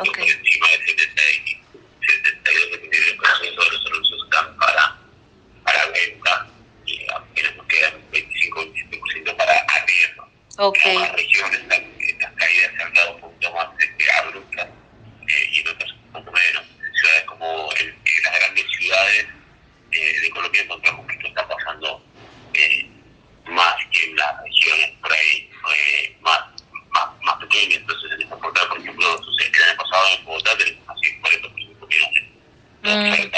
okay. por encima del 72 de los anuncios están para, para venta y apenas nos quedan un 25-27% para ATM. Okay. En algunas regiones las, las caídas se han dado un poquito más este, abruptas eh, y en otras un poco menos. En ciudades como en, en las grandes ciudades eh, de Colombia encontramos mm.